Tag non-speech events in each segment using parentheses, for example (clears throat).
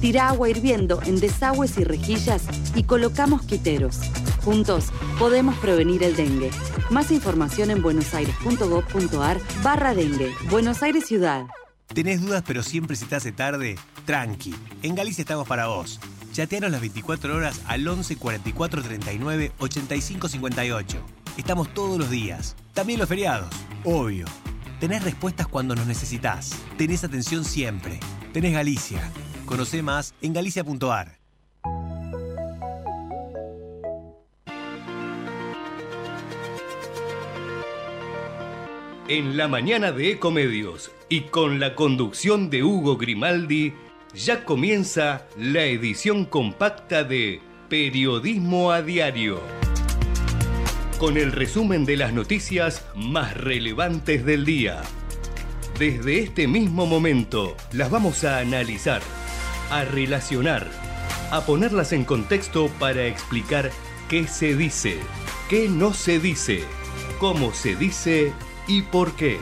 Tira agua hirviendo en desagües y rejillas y colocamos quiteros. Juntos podemos prevenir el dengue. Más información en buenosaires.gov.ar barra dengue. Buenos Aires Ciudad. ¿Tenés dudas pero siempre se te hace tarde? Tranqui, en Galicia estamos para vos. Chateanos las 24 horas al 11 44 39 85 58. Estamos todos los días, también los feriados, obvio. Tenés respuestas cuando nos necesitas. Tenés atención siempre. Tenés Galicia. Conoce más en galicia.ar. En la mañana de Ecomedios y con la conducción de Hugo Grimaldi, ya comienza la edición compacta de Periodismo a Diario. Con el resumen de las noticias más relevantes del día. Desde este mismo momento las vamos a analizar, a relacionar, a ponerlas en contexto para explicar qué se dice, qué no se dice, cómo se dice y por qué.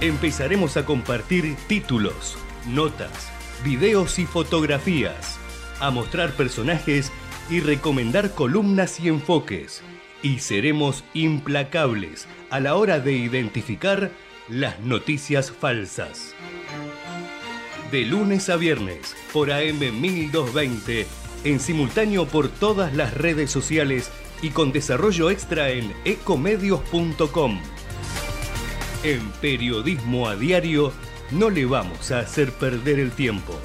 Empezaremos a compartir títulos, notas, videos y fotografías, a mostrar personajes y recomendar columnas y enfoques. Y seremos implacables a la hora de identificar las noticias falsas. De lunes a viernes por AM 1220, en simultáneo por todas las redes sociales y con desarrollo extra en ecomedios.com. En Periodismo a Diario no le vamos a hacer perder el tiempo.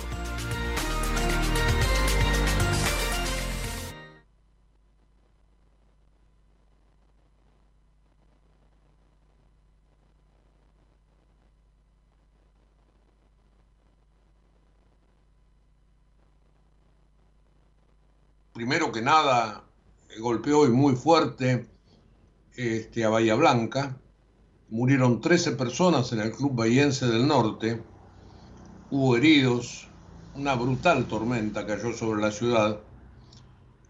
Primero que nada, golpeó hoy muy fuerte este, a Bahía Blanca, murieron 13 personas en el Club Bahiense del Norte, hubo heridos, una brutal tormenta cayó sobre la ciudad.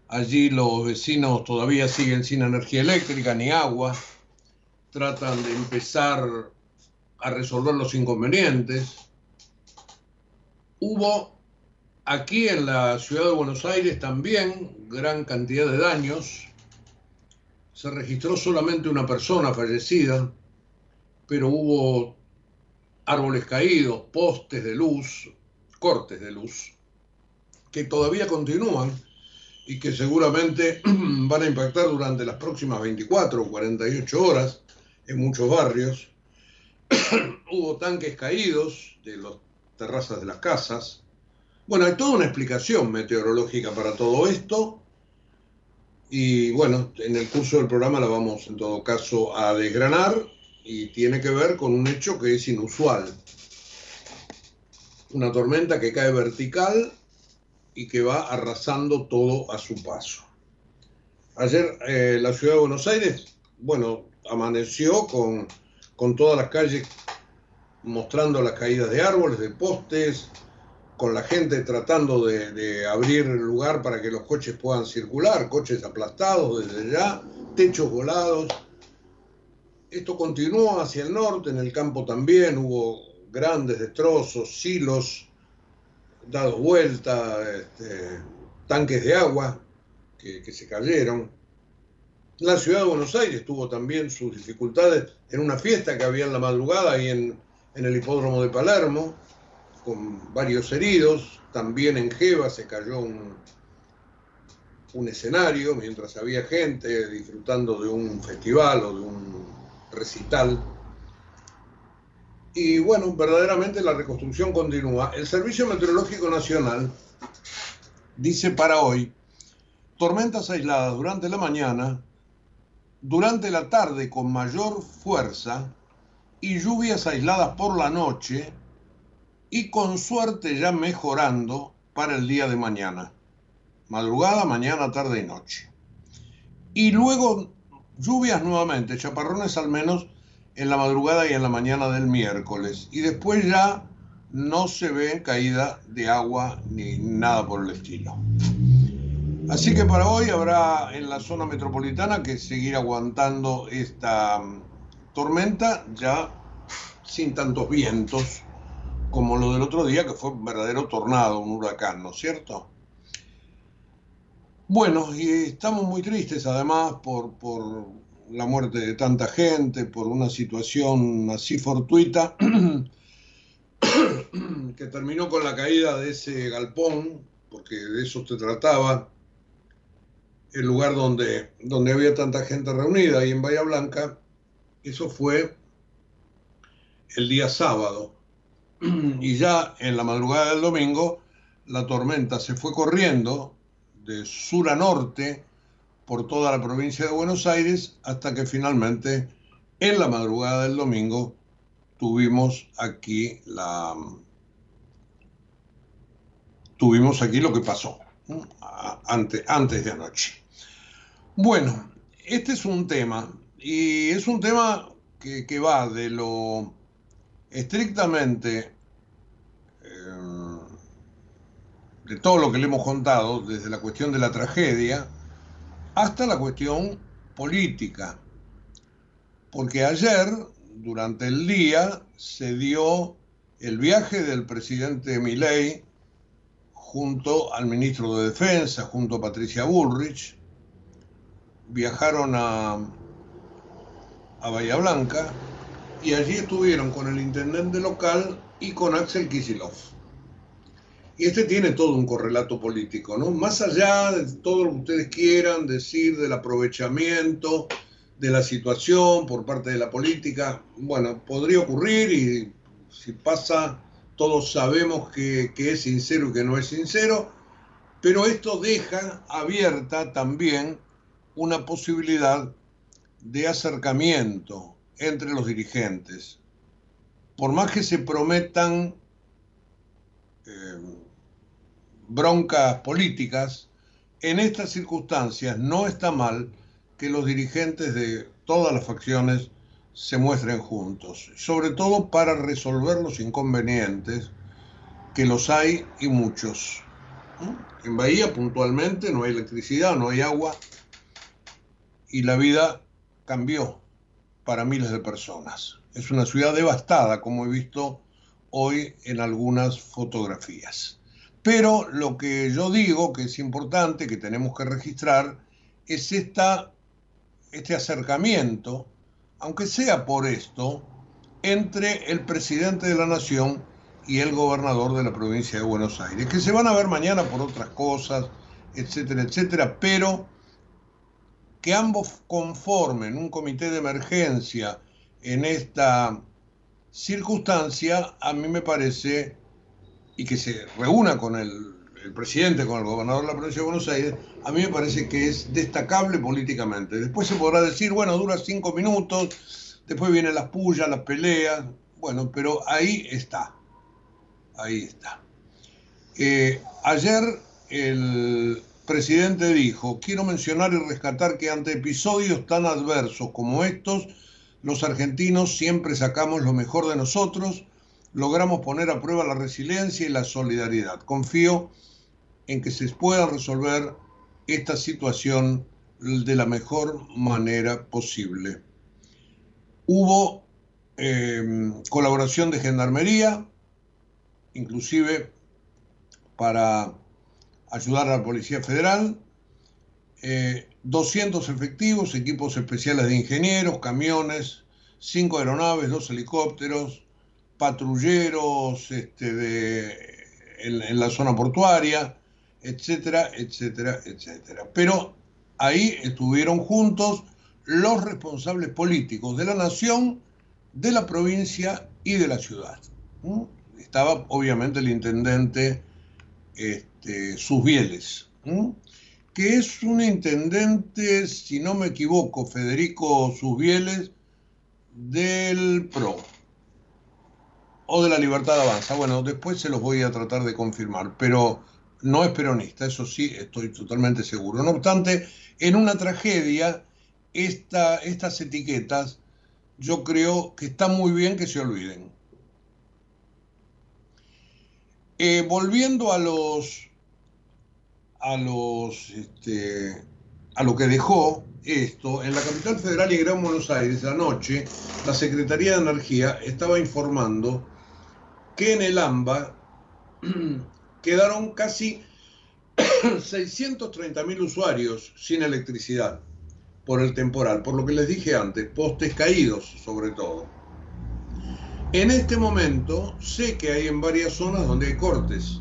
Allí los vecinos todavía siguen sin energía eléctrica ni agua, tratan de empezar a resolver los inconvenientes. Hubo aquí en la ciudad de Buenos Aires también gran cantidad de daños. Se registró solamente una persona fallecida, pero hubo árboles caídos, postes de luz, cortes de luz, que todavía continúan y que seguramente (clears throat) van a impactar durante las próximas 24 o 48 horas en muchos barrios. (clears throat) hubo tanques caídos de las terrazas de las casas. Bueno, hay toda una explicación meteorológica para todo esto. Y bueno, en el curso del programa la vamos en todo caso a desgranar y tiene que ver con un hecho que es inusual. Una tormenta que cae vertical y que va arrasando todo a su paso. Ayer eh, la ciudad de Buenos Aires, bueno, amaneció con, con todas las calles mostrando las caídas de árboles, de postes, con la gente tratando de, abrir el lugar para que los coches puedan circular, coches aplastados desde ya, techos volados. Esto continuó hacia el norte, en el campo también hubo grandes destrozos, silos dados vuelta, este, tanques de agua que, que se cayeron. La ciudad de Buenos Aires tuvo también sus dificultades en una fiesta que había en la madrugada ahí en, en el hipódromo de Palermo, con varios heridos. También en Jeva se cayó un, un escenario mientras había gente disfrutando de un festival o de un recital. Y bueno, verdaderamente la reconstrucción continúa. El Servicio Meteorológico Nacional dice para hoy, tormentas aisladas durante la mañana, durante la tarde con mayor fuerza y lluvias aisladas por la noche y con suerte ya mejorando para el día de mañana. madrugada, mañana, tarde y noche. Y luego lluvias nuevamente, chaparrones al menos en la madrugada y en la mañana del miércoles. Y después ya no se ve caída de agua ni nada por el estilo. Así que para hoy habrá en la zona metropolitana que seguir aguantando esta mm, tormenta ya sin tantos vientos como lo del otro día, que fue un verdadero tornado, un huracán, ¿no es cierto? Bueno, y estamos muy tristes además por, por la muerte de tanta gente, por una situación así fortuita, (clears throat) que terminó con la caída de ese galpón, porque de eso se trataba, el lugar donde, donde había tanta gente reunida, ahí en Bahía Blanca, eso fue el día sábado. (clears throat) Y ya en la madrugada del domingo, la tormenta se fue corriendo de sur a norte por toda la provincia de Buenos Aires hasta que finalmente en la madrugada del domingo tuvimos aquí la tuvimos aquí lo que pasó antes, antes de anoche. Bueno, este es un tema y es un tema que, que va de lo estrictamente eh, de todo lo que le hemos contado, desde la cuestión de la tragedia hasta la cuestión política. Porque ayer, durante el día, se dio el viaje del presidente Milei junto al ministro de Defensa, junto a Patricia Bullrich. Viajaron a, a Bahía Blanca y allí estuvieron con el intendente local y con Axel Kisilov. Y este tiene todo un correlato político, ¿no? Más allá de todo lo que ustedes quieran decir del aprovechamiento de la situación por parte de la política, bueno, podría ocurrir y si pasa, todos sabemos que, que es sincero y que no es sincero, pero esto deja abierta también una posibilidad de acercamiento entre los dirigentes. Por más que se prometan eh, broncas políticas, en estas circunstancias no está mal que los dirigentes de todas las facciones se muestren juntos, sobre todo para resolver los inconvenientes, que los hay y muchos. En Bahía puntualmente no hay electricidad, no hay agua y la vida cambió para miles de personas. Es una ciudad devastada, como he visto hoy en algunas fotografías. Pero lo que yo digo que es importante, que tenemos que registrar, es esta, este acercamiento, aunque sea por esto, entre el presidente de la nación y el gobernador de la provincia de Buenos Aires, que se van a ver mañana por otras cosas, etcétera, etcétera, pero que ambos conformen un comité de emergencia en esta circunstancia, a mí me parece, y que se reúna con el, presidente, con el gobernador de la provincia de Buenos Aires, a mí me parece que es destacable políticamente. Después se podrá decir, bueno, dura cinco minutos, después vienen las pullas, las peleas, bueno, pero ahí está, ahí está. Eh, ayer el presidente dijo, quiero mencionar y rescatar que ante episodios tan adversos como estos, los argentinos siempre sacamos lo mejor de nosotros, logramos poner a prueba la resiliencia y la solidaridad. Confío en que se pueda resolver esta situación de la mejor manera posible. Hubo eh, colaboración de Gendarmería, inclusive para ayudar a la Policía Federal, 200 eh, efectivos, equipos especiales de ingenieros, camiones, 5 aeronaves, 2 helicópteros, patrulleros este, de, en, la zona portuaria, etcétera, etcétera, etcétera. Pero ahí estuvieron juntos los responsables políticos de la nación, de la provincia y de la ciudad. Estaba obviamente el intendente este, Susbieles, que es un intendente, si no me equivoco, Federico Susbieles, del PRO o de la Libertad Avanza. Bueno, después se los voy a tratar de confirmar, pero no es peronista, eso sí, estoy totalmente seguro. No obstante, en una tragedia, estas etiquetas yo creo que está muy bien que se olviden. Eh, volviendo a los a los este, a lo que dejó esto, en la capital federal y Gran Buenos Aires anoche, la Secretaría de Energía estaba informando que en el AMBA (clears throat) quedaron casi (clears throat) 630 mil usuarios sin electricidad por el temporal, por lo que les dije antes, postes caídos sobre todo. En este momento sé que hay en varias zonas donde hay cortes,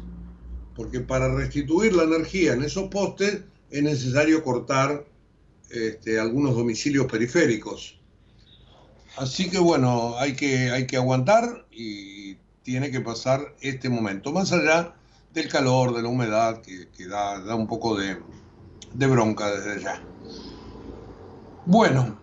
porque para restituir la energía en esos postes es necesario cortar este, algunos domicilios periféricos. Así que bueno, hay que, hay que aguantar y tiene que pasar este momento. Más allá del calor, de la humedad, que, da, un poco de, de bronca desde ya. Bueno,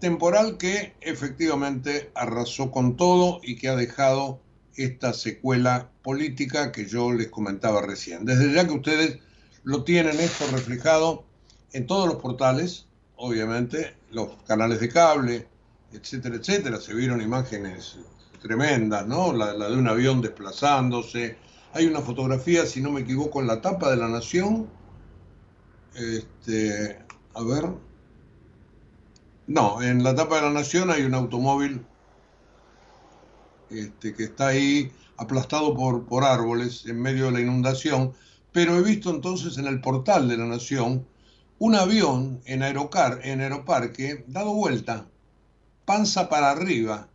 temporal que efectivamente arrasó con todo y que ha dejado esta secuela política que yo les comentaba recién. Desde ya que ustedes lo tienen esto reflejado en todos los portales, obviamente, los canales de cable, etcétera, etcétera. Se vieron imágenes tremendas, ¿no? La, de un avión desplazándose, hay una fotografía, si no me equivoco, en la tapa de la Nación. Este, a ver. No, en la tapa de la Nación hay un automóvil este, que está ahí aplastado por, por árboles en medio de la inundación, pero he visto entonces en el portal de la Nación un avión en, Aerocar, en Aeroparque dado vuelta, panza para arriba,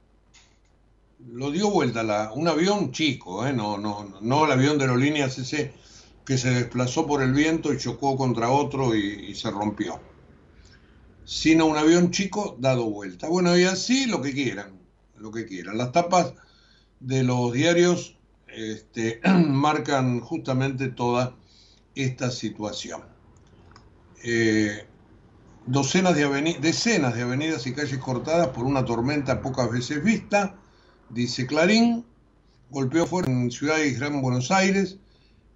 lo dio vuelta la, un avión chico, ¿eh? no, no, no el avión de aerolíneas ese que se desplazó por el viento y chocó contra otro y, se rompió, sino un avión chico dado vuelta. Bueno, y así lo que quieran, lo que quieran. Las tapas de los diarios este, (clears throat) marcan justamente toda esta situación. Eh, decenas de avenidas y calles cortadas por una tormenta pocas veces vista, Dice Clarín, golpeó fuerte en Ciudad y Gran Buenos Aires.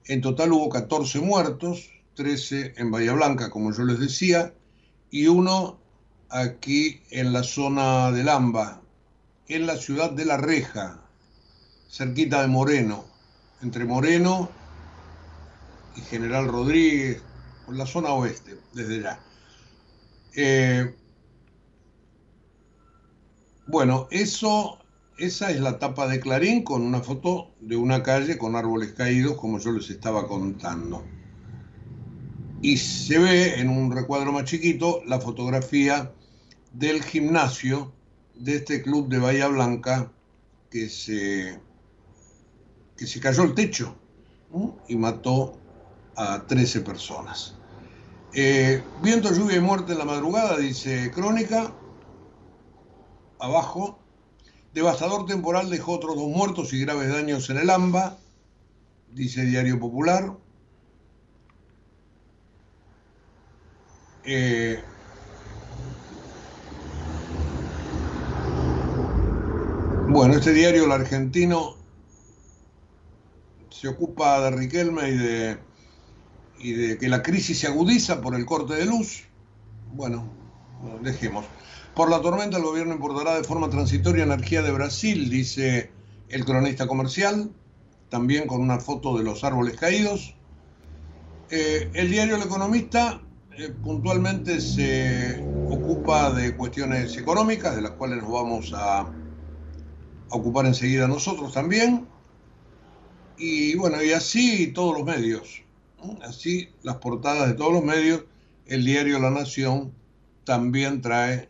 En total hubo 14 muertos, 13 en Bahía Blanca, como yo les decía, y uno aquí en la zona del AMBA, en la ciudad de La Reja, cerquita de Moreno, entre Moreno y General Rodríguez, por la zona oeste, desde ya. Eh, bueno, eso esa es la tapa de Clarín con una foto de una calle con árboles caídos, como yo les estaba contando. Y se ve en un recuadro más chiquito la fotografía del gimnasio de este club de Bahía Blanca que se, que se cayó el techo y mató a 13 personas. Eh, viento, lluvia y muerte en la madrugada, dice Crónica. Abajo, Devastador temporal dejó otros dos muertos y graves daños en el AMBA, dice Diario Popular. Eh, bueno, este diario, el argentino, se ocupa de Riquelme y de, y de que la crisis se agudiza por el corte de luz. Bueno, dejemos. Por la tormenta el gobierno importará de forma transitoria energía de Brasil, dice el cronista comercial, también con una foto de los árboles caídos. Eh, el diario El Economista eh, puntualmente se ocupa de cuestiones económicas, de las cuales nos vamos a, a ocupar enseguida nosotros también. Y bueno, y así todos los medios, así las portadas de todos los medios, el diario La Nación también trae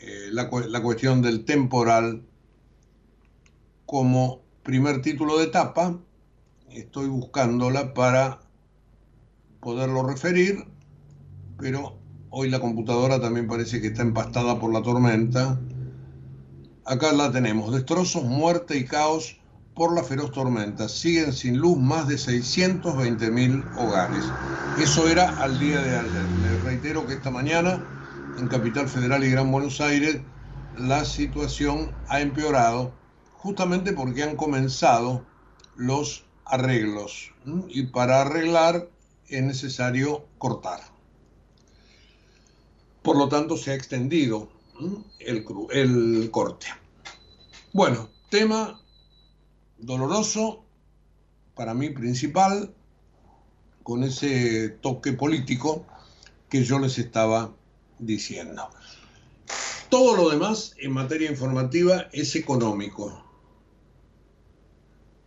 eh, la, cuestión del temporal como primer título de etapa. Estoy buscándola para poderlo referir, pero hoy la computadora también parece que está empastada por la tormenta. Acá la tenemos, destrozos, muerte y caos por la feroz tormenta. Siguen sin luz más de 620 mil hogares. Eso era al día de ayer. Les reitero que esta mañana en Capital Federal y Gran Buenos Aires, la situación ha empeorado justamente porque han comenzado los arreglos. Y para arreglar es necesario cortar. Por lo tanto, se ha extendido el, el corte. Bueno, tema doloroso, para mí principal, con ese toque político que yo les estaba diciendo. Todo lo demás en materia informativa es económico.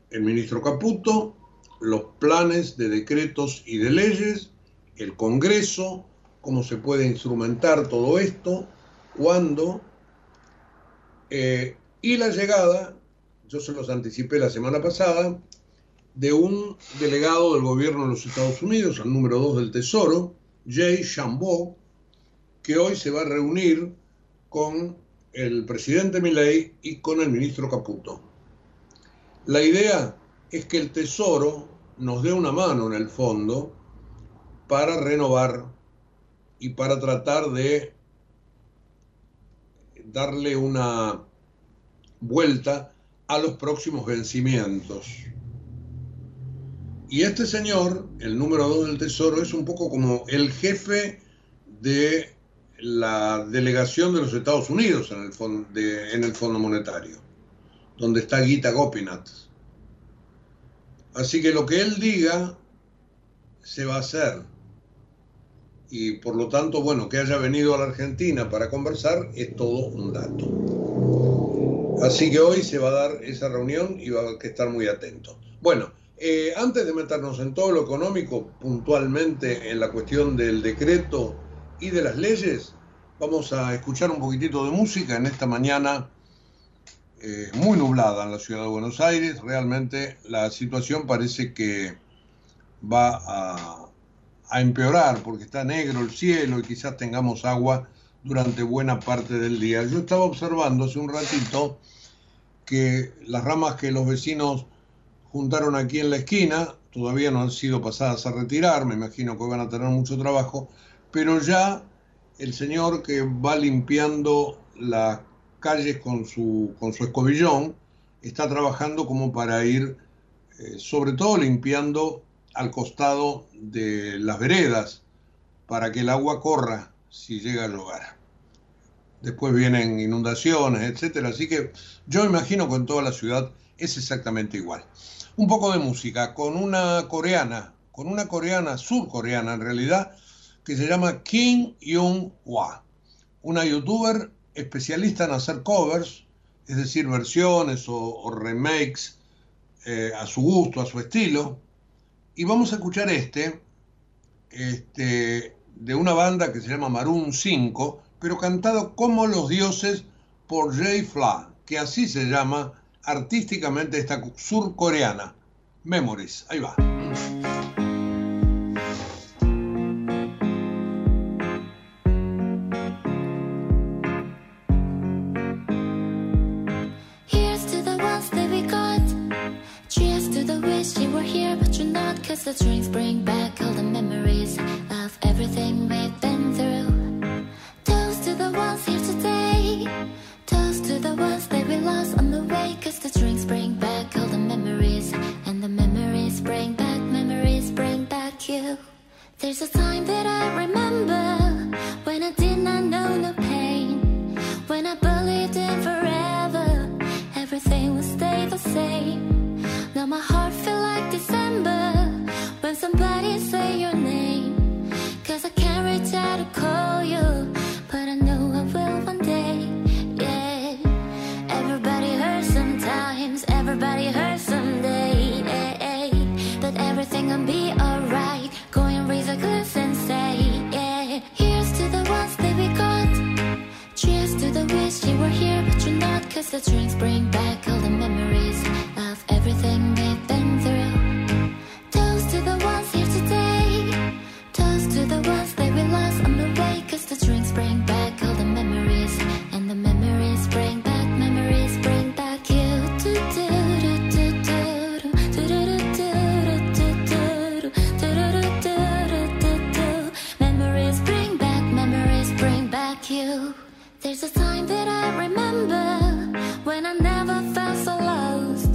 El ministro Caputo, los planes de decretos y de leyes, el Congreso, cómo se puede instrumentar todo esto, cuándo, eh, y la llegada, yo se los anticipé la semana pasada, de un delegado del gobierno de los Estados Unidos, el número 2 del Tesoro, Jay Chambeau, que hoy se va a reunir con el presidente Milley y con el ministro Caputo. La idea es que el Tesoro nos dé una mano en el fondo para renovar y para tratar de darle una vuelta a los próximos vencimientos. Y este señor, el número dos del Tesoro, es un poco como el jefe de la delegación de los Estados Unidos en el, fondo, en el Fondo Monetario, donde está Gita Gopinath. Así que lo que él diga se va a hacer. Y por lo tanto, bueno, que haya venido a la Argentina para conversar es todo un dato. Así que hoy se va a dar esa reunión y va a estar muy atento. Bueno, eh, antes de meternos en todo lo económico, puntualmente en la cuestión del decreto y de las leyes, vamos a escuchar un poquitito de música en esta mañana eh, muy nublada en la ciudad de Buenos Aires. Realmente la situación parece que va a, a empeorar porque está negro el cielo y quizás tengamos agua durante buena parte del día. Yo estaba observando hace un ratito que las ramas que los vecinos juntaron aquí en la esquina, todavía no han sido pasadas a retirar, me imagino que van a tener mucho trabajo, pero ya el señor que va limpiando las calles con su, con su escobillón está trabajando como para ir, eh, sobre todo limpiando al costado de las veredas, para que el agua corra si llega al hogar. Después vienen inundaciones, etcétera. Así que yo imagino que en toda la ciudad es exactamente igual un poco de música con una coreana, con una coreana, surcoreana en realidad, que se llama Kim Young-hwa, una youtuber especialista en hacer covers, es decir, versiones o, remakes eh, a su gusto, a su estilo. Y vamos a escuchar este, este, de una banda que se llama Maroon 5, pero cantado como los dioses por Jay Fla, que así se llama artísticamente esta surcoreana. Memories, ahí va. The drinks bring It's a time that I remember when I never felt so lost.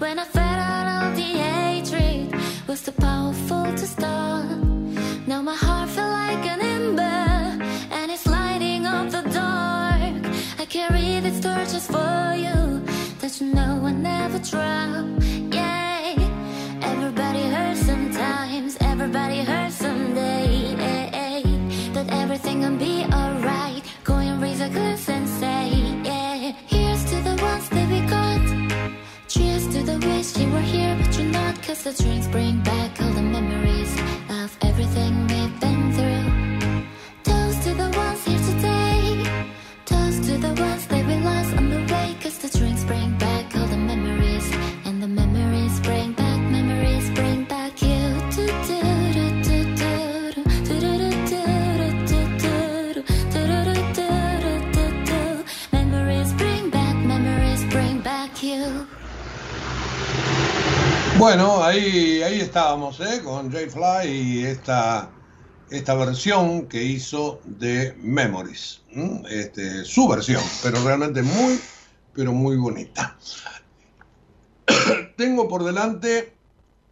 When I felt out all the hatred was too powerful to stop. Now my heart feels like an ember and it's lighting up the dark. I carry this torch just for you that you know I never drop. Yeah, everybody hurts sometimes, everybody hurts someday. But everything gonna be alright. A glass and say, yeah. Here's to the ones that we got. Cheers to the wish you were here, but you're not. Cause the drinks bring back all the memories of everything we've been Bueno, ahí, ahí estábamos, ¿eh? con Jay Fly y esta, esta versión que hizo de Memories. Este, su versión, pero realmente muy, pero muy bonita. (coughs) Tengo por delante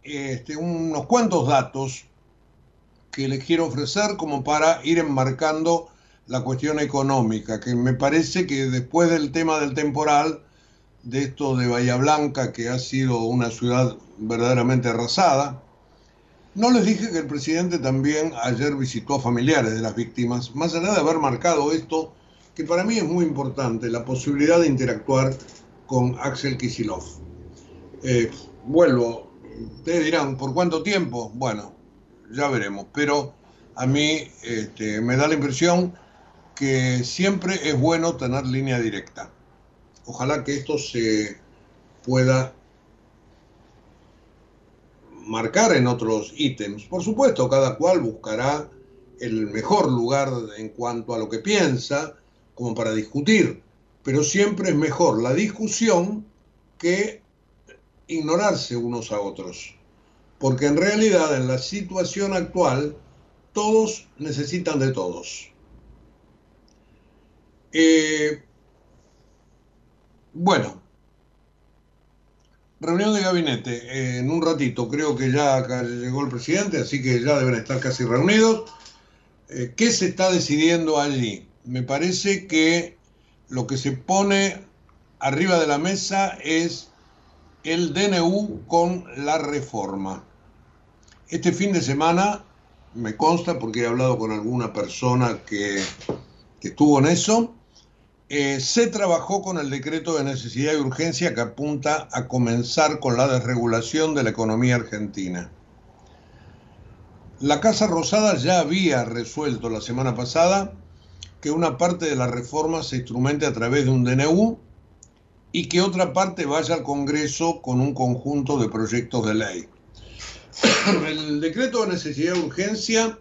este, unos cuantos datos que les quiero ofrecer como para ir enmarcando la cuestión económica, que me parece que después del tema del temporal, de esto de Bahía Blanca, que ha sido una ciudad verdaderamente arrasada. No les dije que el presidente también ayer visitó a familiares de las víctimas, más allá de haber marcado esto, que para mí es muy importante, la posibilidad de interactuar con Axel Kisilov. Eh, vuelvo, ustedes dirán, ¿por cuánto tiempo? Bueno, ya veremos, pero a mí este, me da la impresión que siempre es bueno tener línea directa. Ojalá que esto se pueda marcar en otros ítems. Por supuesto, cada cual buscará el mejor lugar en cuanto a lo que piensa, como para discutir, pero siempre es mejor la discusión que ignorarse unos a otros. Porque en realidad en la situación actual todos necesitan de todos. Eh, bueno, reunión de gabinete. Eh, en un ratito creo que ya llegó el presidente, así que ya deben estar casi reunidos. Eh, ¿Qué se está decidiendo allí? Me parece que lo que se pone arriba de la mesa es el DNU con la reforma. Este fin de semana, me consta porque he hablado con alguna persona que estuvo en eso, eh, se trabajó con el decreto de necesidad y urgencia que apunta a comenzar con la desregulación de la economía argentina. La Casa Rosada ya había resuelto la semana pasada que una parte de la reforma se instrumente a través de un DNU y que otra parte vaya al Congreso con un conjunto de proyectos de ley. (clears throat) El decreto de necesidad y urgencia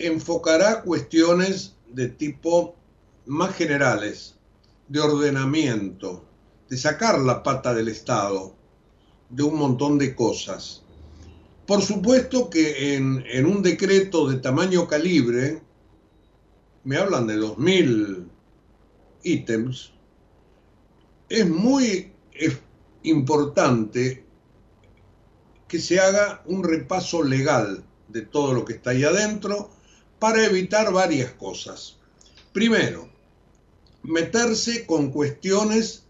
enfocará cuestiones de tipo más generales, de ordenamiento, de sacar la pata del Estado, de un montón de cosas. Por supuesto que en, en un decreto de tamaño calibre, me hablan de 2.000 ítems, es muy importante que se haga un repaso legal de todo lo que está ahí adentro para evitar varias cosas. Primero, meterse con cuestiones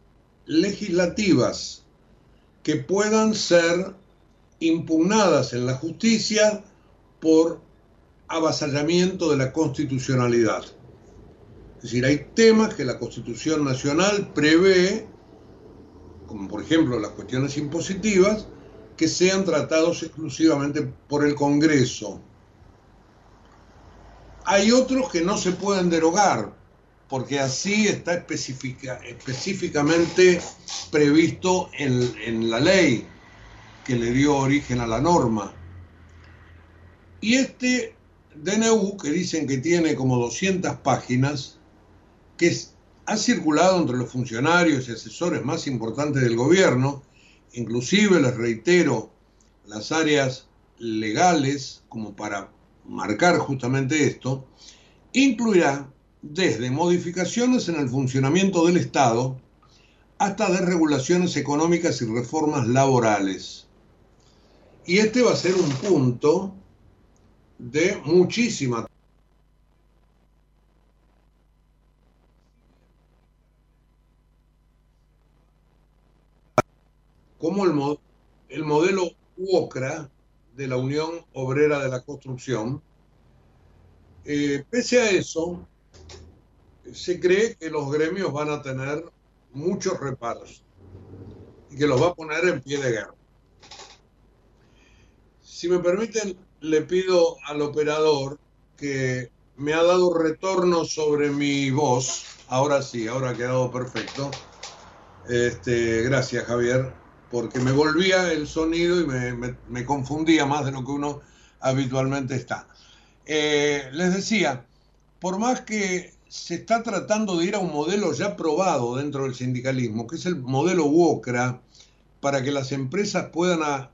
legislativas que puedan ser impugnadas en la justicia por avasallamiento de la constitucionalidad. Es decir, hay temas que la Constitución Nacional prevé, como por ejemplo las cuestiones impositivas, que sean tratados exclusivamente por el Congreso. Hay otros que no se pueden derogar, porque así está específica, específicamente previsto en, en la ley que le dio origen a la norma. Y este DNU, que dicen que tiene como 200 páginas, que ha circulado entre los funcionarios y asesores más importantes del gobierno, inclusive les reitero las áreas legales como para marcar justamente esto, incluirá desde modificaciones en el funcionamiento del Estado hasta desregulaciones económicas y reformas laborales. Y este va a ser un punto de muchísima como el, el modelo UOCRA de la Unión Obrera de la Construcción. Eh, pese a eso, se cree que los gremios van a tener muchos reparos y que los va a poner en pie de guerra. Si me permiten, le pido al operador que me ha dado retorno sobre mi voz. Ahora sí, ahora ha quedado perfecto. Este, gracias, Javier, porque me volvía el sonido y me, confundía más de lo que uno habitualmente está. Eh, les decía, por más que se está tratando de ir a un modelo ya probado dentro del sindicalismo, que es el modelo WOCRA, para que las empresas puedan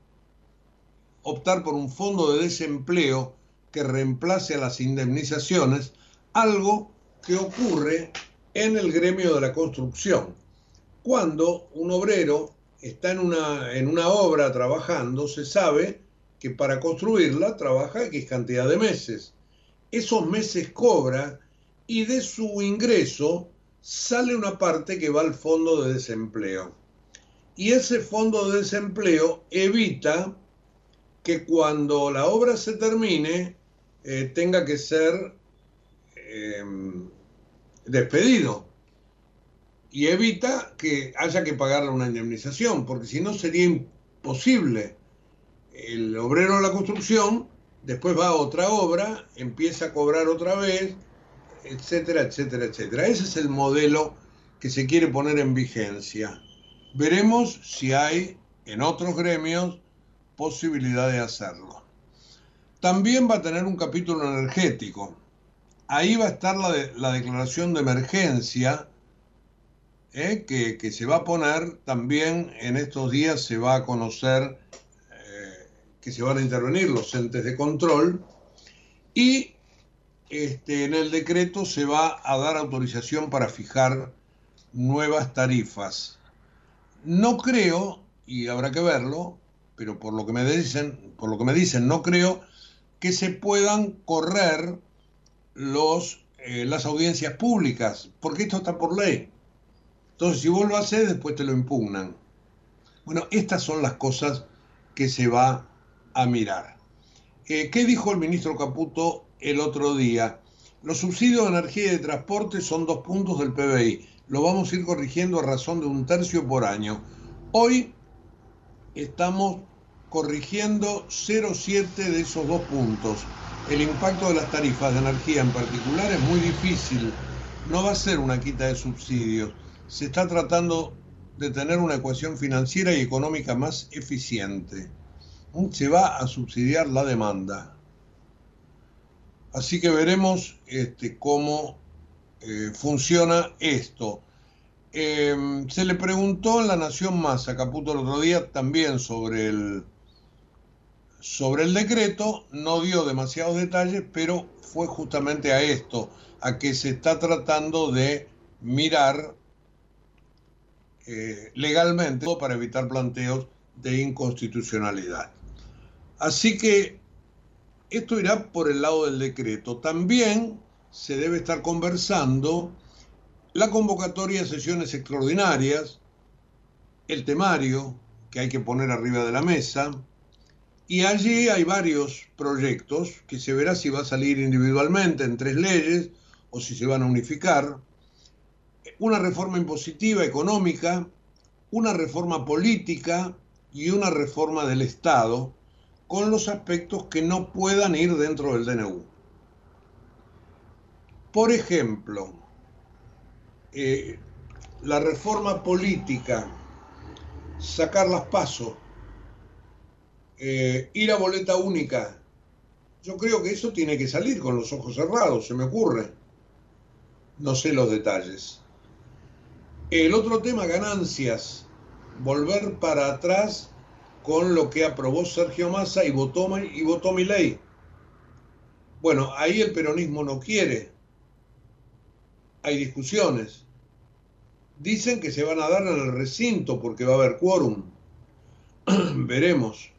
optar por un fondo de desempleo que reemplace a las indemnizaciones, algo que ocurre en el gremio de la construcción. Cuando un obrero está en una, en una obra trabajando, se sabe que para construirla trabaja X cantidad de meses. Esos meses cobra y de su ingreso sale una parte que va al fondo de desempleo. Y ese fondo de desempleo evita que cuando la obra se termine eh, tenga que ser em, despedido y evita que haya que pagarle una indemnización, porque si no sería imposible. El obrero de la construcción después va a otra obra, empieza a cobrar otra vez, etcétera, etcétera, etcétera. Ese es el modelo que se quiere poner en vigencia. Veremos si hay en otros gremios posibilidad de hacerlo. También va a tener un capítulo energético. Ahí va a estar la, la declaración de emergencia eh, que, que, se va a poner también en estos días, se va a conocer eh, que se van a intervenir los entes de control y este, en el decreto se va a dar autorización para fijar nuevas tarifas. No creo, y habrá que verlo, pero por lo que me dicen, por lo que me dicen, no creo que se puedan correr los, eh, las audiencias públicas, porque esto está por ley. Entonces, si vos lo haces, después te lo impugnan. Bueno, estas son las cosas que se va a mirar. Eh, ¿Qué dijo el ministro Caputo el otro día? Los subsidios de energía y de transporte son dos puntos del PBI. Lo vamos a ir corrigiendo a razón de un tercio por año. Hoy estamos corrigiendo 0,7 de esos dos puntos. El impacto de las tarifas de energía en particular es muy difícil. No va a ser una quita de subsidios. Se está tratando de tener una ecuación financiera y económica más eficiente. Se va a subsidiar la demanda. Así que veremos este, cómo eh, funciona esto. Em, se le preguntó en La Nación Más a Caputo el otro día también sobre el, sobre el decreto, no dio demasiados detalles, pero fue justamente a esto, a que se está tratando de mirar eh, legalmente para evitar planteos de inconstitucionalidad. Así que esto irá por el lado del decreto. También se debe estar conversando la convocatoria de sesiones extraordinarias, el temario que hay que poner arriba de la mesa, y allí hay varios proyectos que se verá si va a salir individualmente en tres leyes o si se van a unificar. Una reforma impositiva económica, una reforma política y una reforma del Estado con los aspectos que no puedan ir dentro del DNU. Por ejemplo, eh, la reforma política, sacar las pasos, eh, ir a boleta única, yo creo que eso tiene que salir con los ojos cerrados, se me ocurre. No sé los detalles. El otro tema, ganancias, volver para atrás con lo que aprobó Sergio Massa y votó, mi ley. Bueno, ahí el peronismo no quiere. Hay discusiones. Dicen que se van a dar en el recinto porque va a haber quórum. (clears throat) Veremos.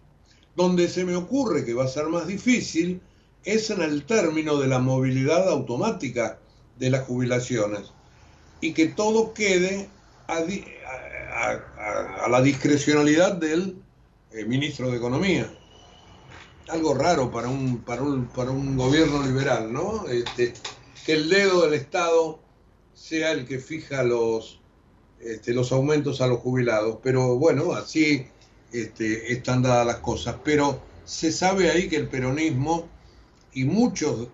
Donde se me ocurre que va a ser más difícil es en el término de la movilidad automática de las jubilaciones y que todo quede a, la discrecionalidad del eh, ministro de Economía. Algo raro para un, para un, para un gobierno liberal, ¿no? Este, que el dedo del Estado sea el que fija los, este, los aumentos a los jubilados. Pero bueno, así este, están dadas las cosas. Pero se sabe ahí que el peronismo y muchos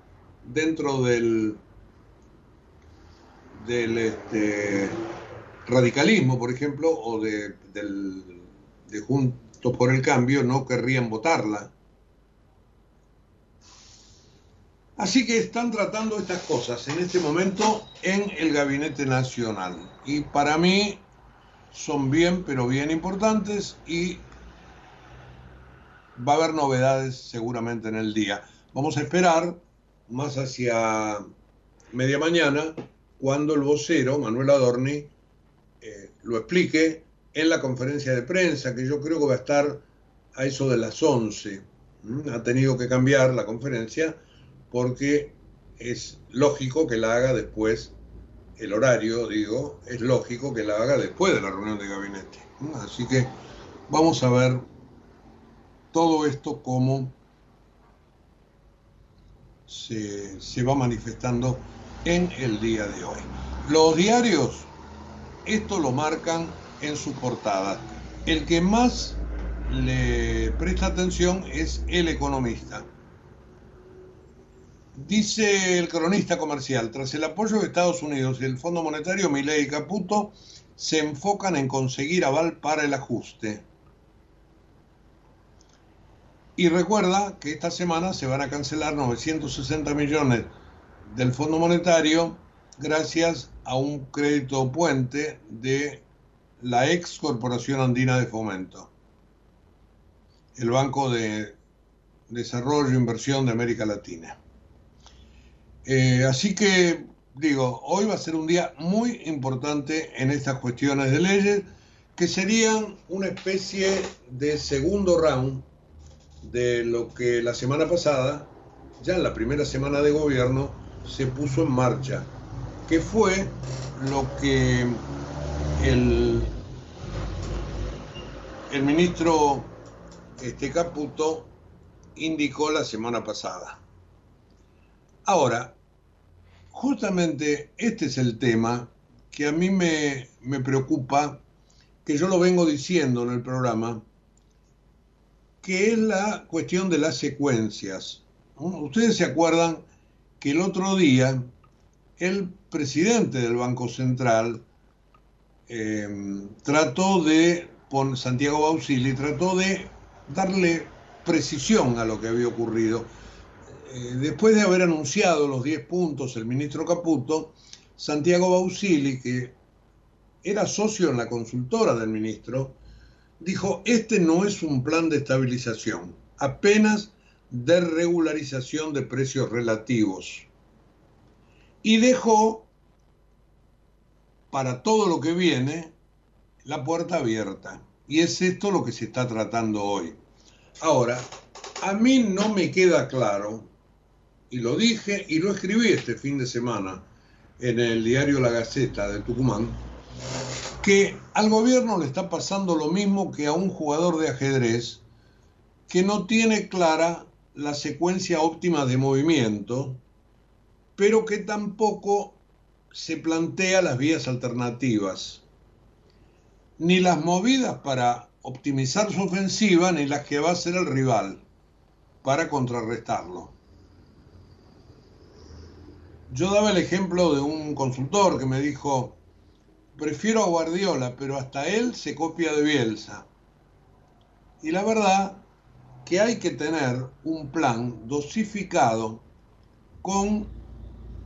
dentro del, del este, radicalismo, por ejemplo, o de, del, de Por el Cambio, no querrían votarla. Así que están tratando estas cosas en este momento en el Gabinete Nacional. Y para mí son bien, pero bien importantes y va a haber novedades seguramente en el día. Vamos a esperar más hacia media mañana cuando el vocero, Manuel Adorni, eh, lo explique en la conferencia de prensa, que yo creo que va a estar a eso de las 11. Ha tenido que cambiar la conferencia porque es lógico que la haga después, el horario, digo, es lógico que la haga después de la reunión de gabinete. Así que vamos a ver todo esto cómo se, se va manifestando en el día de hoy. Los diarios, esto lo marcan en su portada. El que más le presta atención es el economista. Dice el cronista comercial, tras el apoyo de Estados Unidos y el Fondo Monetario, Milei y Caputo se enfocan en conseguir aval para el ajuste. Y recuerda que esta semana se van a cancelar 960 millones del Fondo Monetario gracias a un crédito puente de la ex Corporación Andina de Fomento, el Banco de Desarrollo e Inversión de América Latina. Eh, así que, digo, hoy va a ser un día muy importante en estas cuestiones de leyes, que serían una especie de segundo round de lo que la semana pasada, ya en la primera semana de gobierno, se puso en marcha, que fue lo que el, el ministro este Caputo indicó la semana pasada. Ahora, justamente este es el tema que a mí me, preocupa, que yo lo vengo diciendo en el programa, que es la cuestión de las secuencias. Ustedes se acuerdan que el otro día el presidente del Banco Central eh, trató de, Santiago Bausili, trató de darle precisión a lo que había ocurrido eh, después de haber anunciado los 10 puntos el ministro Caputo, Santiago Bausili, que era socio en la consultora del ministro, dijo, este no es un plan de estabilización, apenas de regularización de precios relativos. Y dejó para todo lo que viene la puerta abierta. Y es esto lo que se está tratando hoy. Ahora, a mí no me queda claro y lo dije y lo escribí este fin de semana en el diario La Gaceta de Tucumán, que al gobierno le está pasando lo mismo que a un jugador de ajedrez que no tiene clara la secuencia óptima de movimiento, pero que tampoco se plantea las vías alternativas, ni las movidas para optimizar su ofensiva, ni las que va a hacer el rival para contrarrestarlo. Yo daba el ejemplo de un consultor que me dijo, prefiero a Guardiola, pero hasta él se copia de Bielsa. Y la verdad que hay que tener un plan dosificado con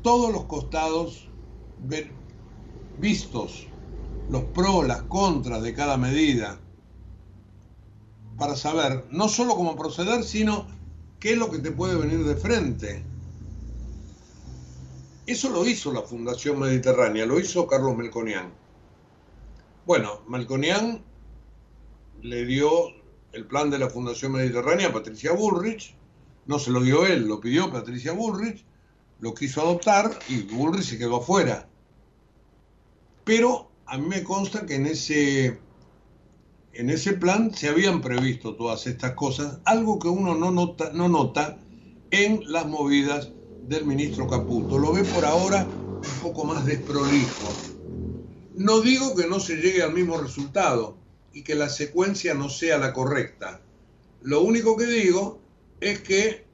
todos los costados vistos, los pros, las contras de cada medida, para saber no solo cómo proceder, sino qué es lo que te puede venir de frente eso lo hizo la Fundación Mediterránea, lo hizo Carlos Melconian. Bueno, Melconian le dio el plan de la Fundación Mediterránea a Patricia Bullrich, no se lo dio él, lo pidió Patricia Bullrich, lo quiso adoptar y Bullrich se quedó afuera. Pero a mí me consta que en ese en ese plan se habían previsto todas estas cosas, algo que uno no nota, no nota en las movidas del ministro Caputo. Lo ve por ahora un poco más desprolijo. No digo que no se llegue al mismo resultado y que la secuencia no sea la correcta. Lo único que digo es que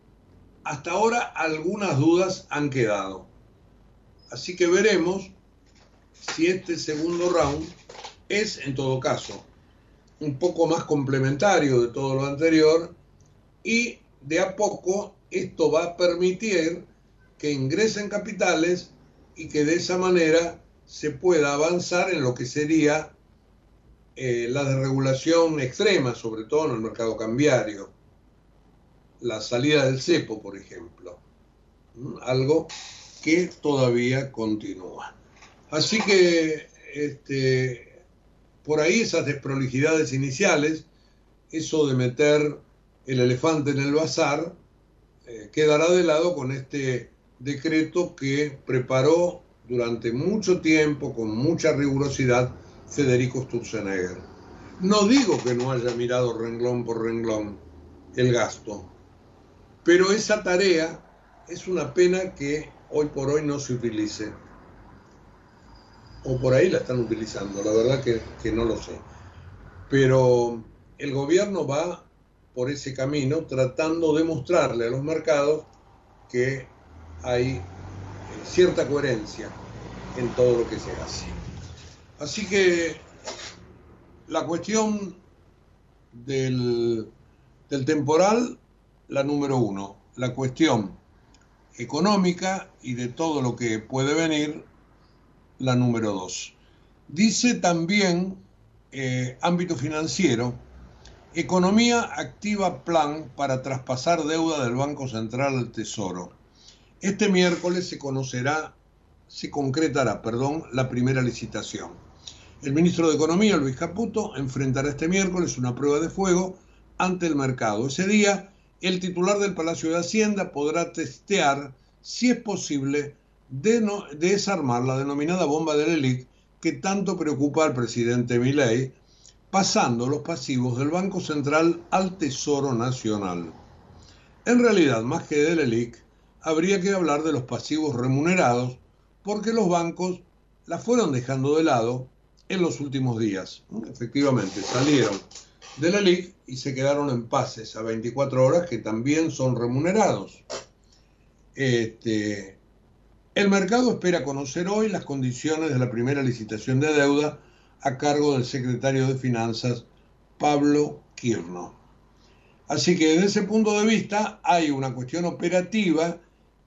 hasta ahora algunas dudas han quedado. Así que veremos si este segundo round es, en todo caso, un poco más complementario de todo lo anterior y de a poco esto va a permitir que ingresen capitales y que de esa manera se pueda avanzar en lo que sería eh, la desregulación extrema, sobre todo en el mercado cambiario, la salida del cepo, por ejemplo, algo que todavía continúa. Así que este, por ahí esas desprolijidades iniciales, eso de meter el elefante en el bazar, eh, quedará de lado con este decreto que preparó durante mucho tiempo, con mucha rigurosidad, Federico Sturzenegger. No digo que no haya mirado renglón por renglón el gasto, pero esa tarea es una pena que hoy por hoy no se utilice. O por ahí la están utilizando, la verdad que, que no lo sé. Pero el gobierno va por ese camino tratando de mostrarle a los mercados que hay eh, cierta coherencia en todo lo que se hace. Así que la cuestión del, del temporal, la número uno. La cuestión económica y de todo lo que puede venir, la número dos. Dice también eh, ámbito financiero, economía activa plan para traspasar deuda del Banco Central al Tesoro. Este miércoles se conocerá, se concretará, perdón, la primera licitación. El ministro de Economía, Luis Caputo, enfrentará este miércoles una prueba de fuego ante el mercado. Ese día, el titular del Palacio de Hacienda podrá testear si es posible desarmar la denominada bomba del ELIC que tanto preocupa al presidente Milei, pasando los pasivos del Banco Central al Tesoro Nacional. En realidad, más que del ELIC, habría que hablar de los pasivos remunerados, porque los bancos la fueron dejando de lado en los últimos días. Efectivamente, salieron de la y se quedaron en pases a 24 horas que también son remunerados. Este, el mercado espera conocer hoy las condiciones de la primera licitación de deuda a cargo del secretario de Finanzas, Pablo Quirno. Así que desde ese punto de vista hay una cuestión operativa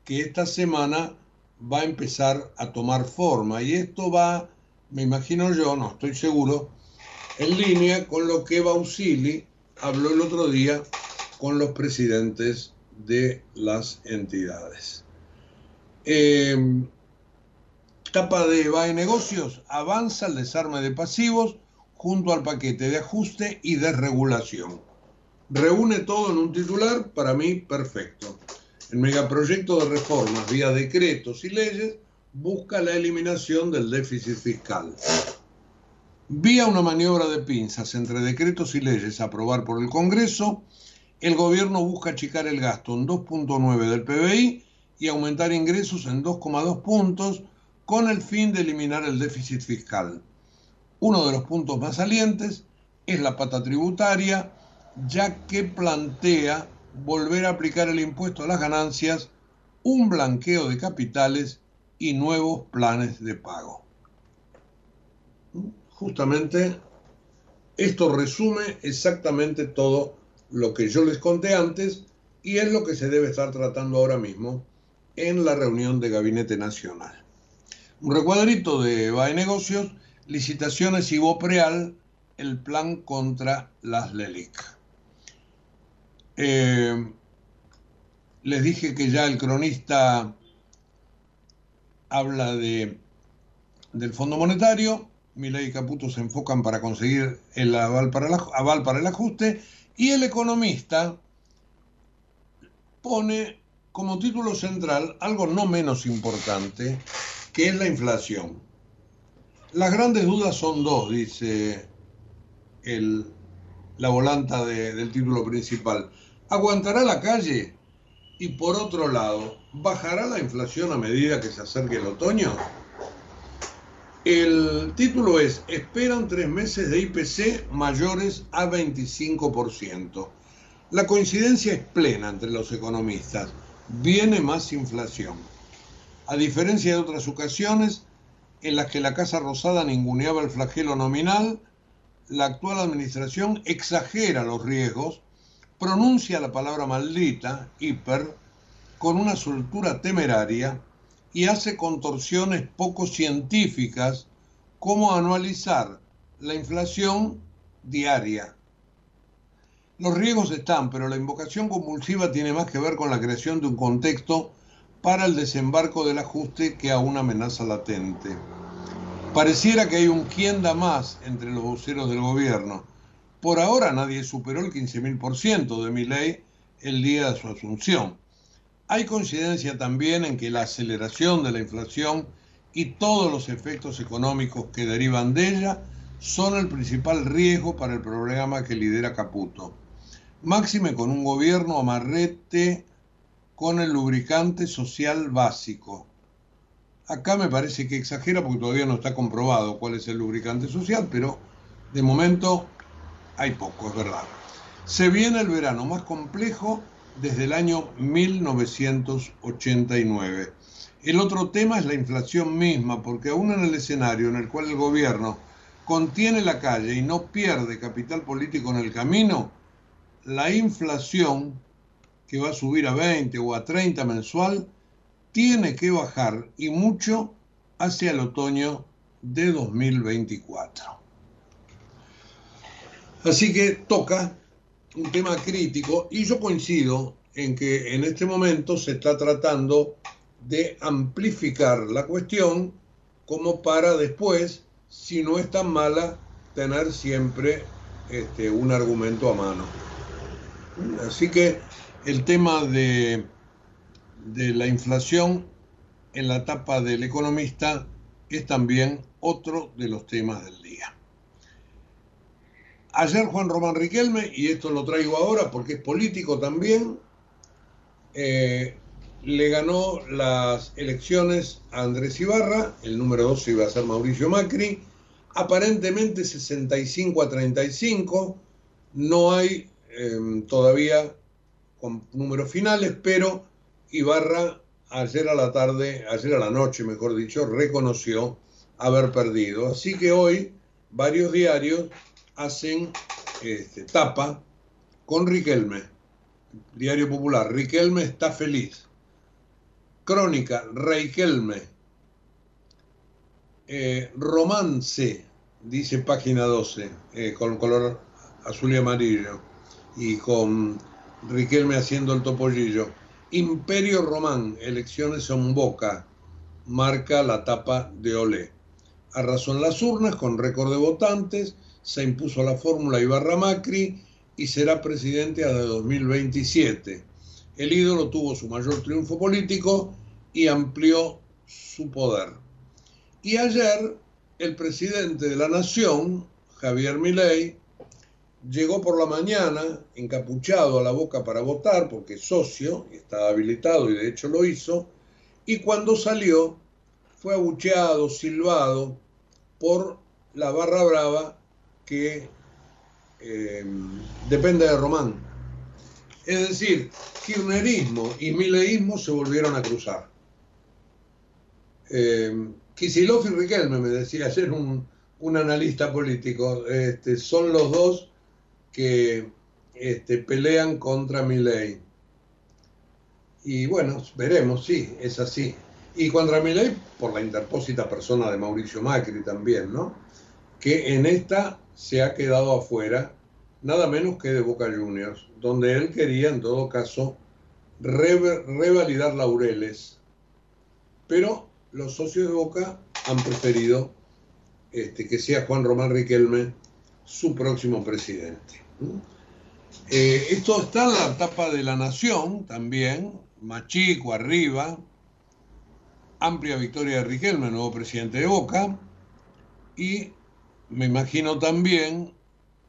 que esta semana va a empezar a tomar forma y esto va me imagino yo, no estoy seguro, en línea con lo que Bausili habló el otro día con los presidentes de las entidades. Em, tapa de BAE Negocios, avanza el desarme de pasivos junto al paquete de ajuste y desregulación. Reúne todo en un titular, para mí perfecto. El megaproyecto de reformas vía decretos y leyes busca la eliminación del déficit fiscal. Vía una maniobra de pinzas entre decretos y leyes a aprobar por el Congreso, el gobierno busca achicar el gasto en 2.9 del PBI y aumentar ingresos en 2,2 puntos con el fin de eliminar el déficit fiscal. Uno de los puntos más salientes es la pata tributaria, ya que plantea volver a aplicar el impuesto a las ganancias, un blanqueo de capitales y nuevos planes de pago. Justamente esto resume exactamente todo lo que yo les conté antes y es lo que se debe estar tratando ahora mismo en la reunión de Gabinete Nacional. Un recuadrito de BAE Negocios, licitaciones y BOPREAL, el plan contra las LELIC. Eh, les dije que ya el cronista habla de, del Fondo Monetario, Milei y Caputo se enfocan para conseguir el aval para, aval para el ajuste, y el economista pone como título central algo no menos importante, que es la inflación. Las grandes dudas son dos, dice la volanta del título principal. ¿Aguantará la calle? Y por otro lado, ¿bajará la inflación a medida que se acerque el otoño? El título es, esperan tres meses de IPC mayores a 25%. La coincidencia es plena entre los economistas. Viene más inflación. A diferencia de otras ocasiones en las que la Casa Rosada ninguneaba el flagelo nominal, la actual administración exagera los riesgos, pronuncia la palabra maldita, hiper, con una soltura temeraria y hace contorsiones poco científicas como anualizar la inflación diaria. Los riesgos están, pero la invocación compulsiva tiene más que ver con la creación de un contexto para el desembarco del ajuste que a una amenaza latente. Pareciera que hay un quién da más entre los voceros del gobierno. Por ahora nadie superó el 15.000% de mi ley el día de su asunción. Hay coincidencia también en que la aceleración de la inflación y todos los efectos económicos que derivan de ella son el principal riesgo para el programa que lidera Caputo. Máxime con un gobierno amarrete con el lubricante social básico Acá me parece que exagera porque todavía no está comprobado cuál es el lubricante social, pero de momento hay poco, es verdad. Se viene el verano más complejo desde el año 1989. El otro tema es la inflación misma, porque aún en el escenario en el cual el gobierno contiene la calle y no pierde capital político en el camino, la inflación, que va a subir a 20 o a 30 mensual, tiene que bajar y mucho hacia el otoño de 2024. Así que toca un tema crítico y yo coincido en que en este momento se está tratando de amplificar la cuestión como para después, si no es tan mala, tener siempre este, un argumento a mano. Así que el tema de la inflación en la etapa del economista es también otro de los temas del día. Ayer Juan Román Riquelme, y esto lo traigo ahora porque es político también, eh, le ganó las elecciones a Andrés Ibarra, el número 12 iba a ser Mauricio Macri, aparentemente 65 a 35, no hay eh, todavía con números finales, pero Ibarra ayer a la tarde, ayer a la noche, mejor dicho, reconoció haber perdido. Así que hoy varios diarios hacen este, tapa con Riquelme. Diario Popular, Riquelme está feliz. Crónica, Riquelme. Eh, romance, dice página 12, eh, con color azul y amarillo, y con Riquelme haciendo el topollillo. Imperio Román, elecciones en Boca, marca la tapa de Olé. Arrasó en las urnas con récord de votantes, se impuso la fórmula Ibarra Macri y será presidente hasta 2027. El ídolo tuvo su mayor triunfo político y amplió su poder. Y ayer el presidente de la nación, Javier Milei, llegó por la mañana encapuchado a la boca para votar porque es socio estaba habilitado y de hecho lo hizo, y cuando salió fue abucheado, silbado por la barra brava que em, depende de Román. Es decir, kirchnerismo y mileísmo se volvieron a cruzar. Eh, y Riquelme, me decía ayer un, un analista político, este, son los dos que este, pelean contra mi ley. Y bueno, veremos, sí, es así. Y contra mi ley por la interpósita persona de Mauricio Macri también, ¿no? Que en esta se ha quedado afuera, nada menos que de Boca Juniors, donde él quería en todo caso revalidar laureles. Pero los socios de Boca han preferido este, que sea Juan Román Riquelme su próximo presidente. Eh, esto está en la etapa de la nación también, Machico arriba, amplia victoria de Riquelme, nuevo presidente de Boca, y me imagino también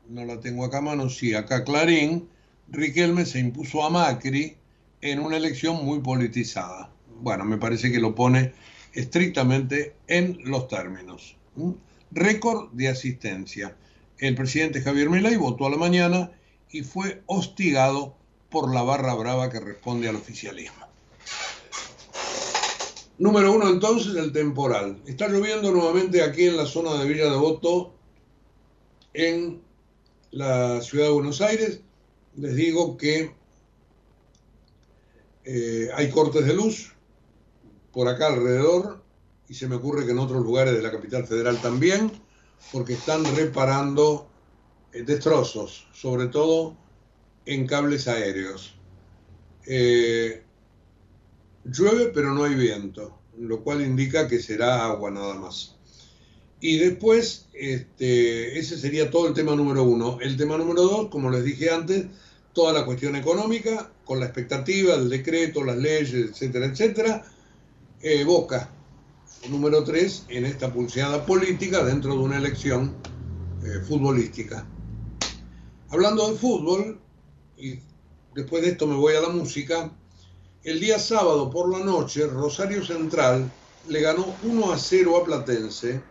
no la tengo acá a mano, sí, acá Clarín, Riquelme se impuso a Macri en una elección muy politizada. Bueno, me parece que lo pone estrictamente en los términos. Récord de asistencia. El presidente Javier Milei votó a la mañana y fue hostigado por la barra brava que responde al oficialismo. Número uno, entonces, el temporal. Está lloviendo nuevamente aquí en la zona de Villa Devoto, en la ciudad de Buenos Aires. Les digo que eh, hay cortes de luz por acá alrededor y se me ocurre que en otros lugares de la capital federal también, porque están reparando eh, destrozos, sobre todo en cables aéreos. Eh, Llueve pero no hay viento, lo cual indica que será agua nada más. Y después, este, ese sería todo el tema número uno. El tema número dos, como les dije antes, toda la cuestión económica, con la expectativa del decreto, las leyes, etcétera, etcétera. Eh, Boca, número tres, en esta pulseada política dentro de una elección eh, futbolística. Hablando de fútbol, y después de esto me voy a la música, el día sábado por la noche, Rosario Central le ganó 1 a 0 a Platense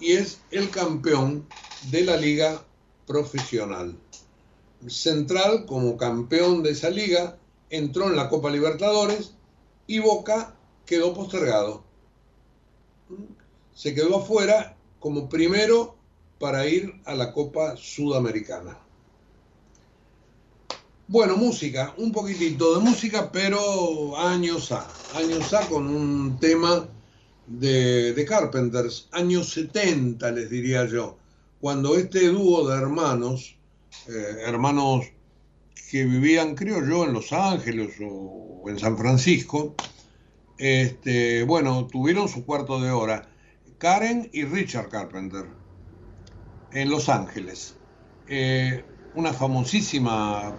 y es el campeón de la liga profesional. Central, como campeón de esa liga, entró en la Copa Libertadores y Boca quedó postergado. Se quedó afuera como primero para ir a la Copa Sudamericana. Bueno, música, un poquitito de música, pero años A, años A con un tema de, Carpenters, años 70 les diría yo, cuando este dúo de hermanos, eh, hermanos que vivían, creo yo, en Los Ángeles o, en San Francisco, este, bueno, tuvieron su cuarto de hora, Karen y Richard Carpenter, en Los Ángeles. Eh, una famosísima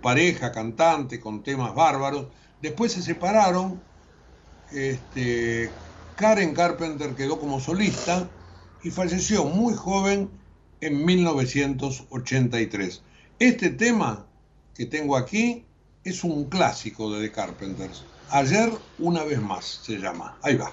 pareja cantante con temas bárbaros. Después se separaron. Este, Karen Carpenter quedó como solista y falleció muy joven en 1983. Este tema que tengo aquí es un clásico de The Carpenters. Ayer una vez más se llama. Ahí va.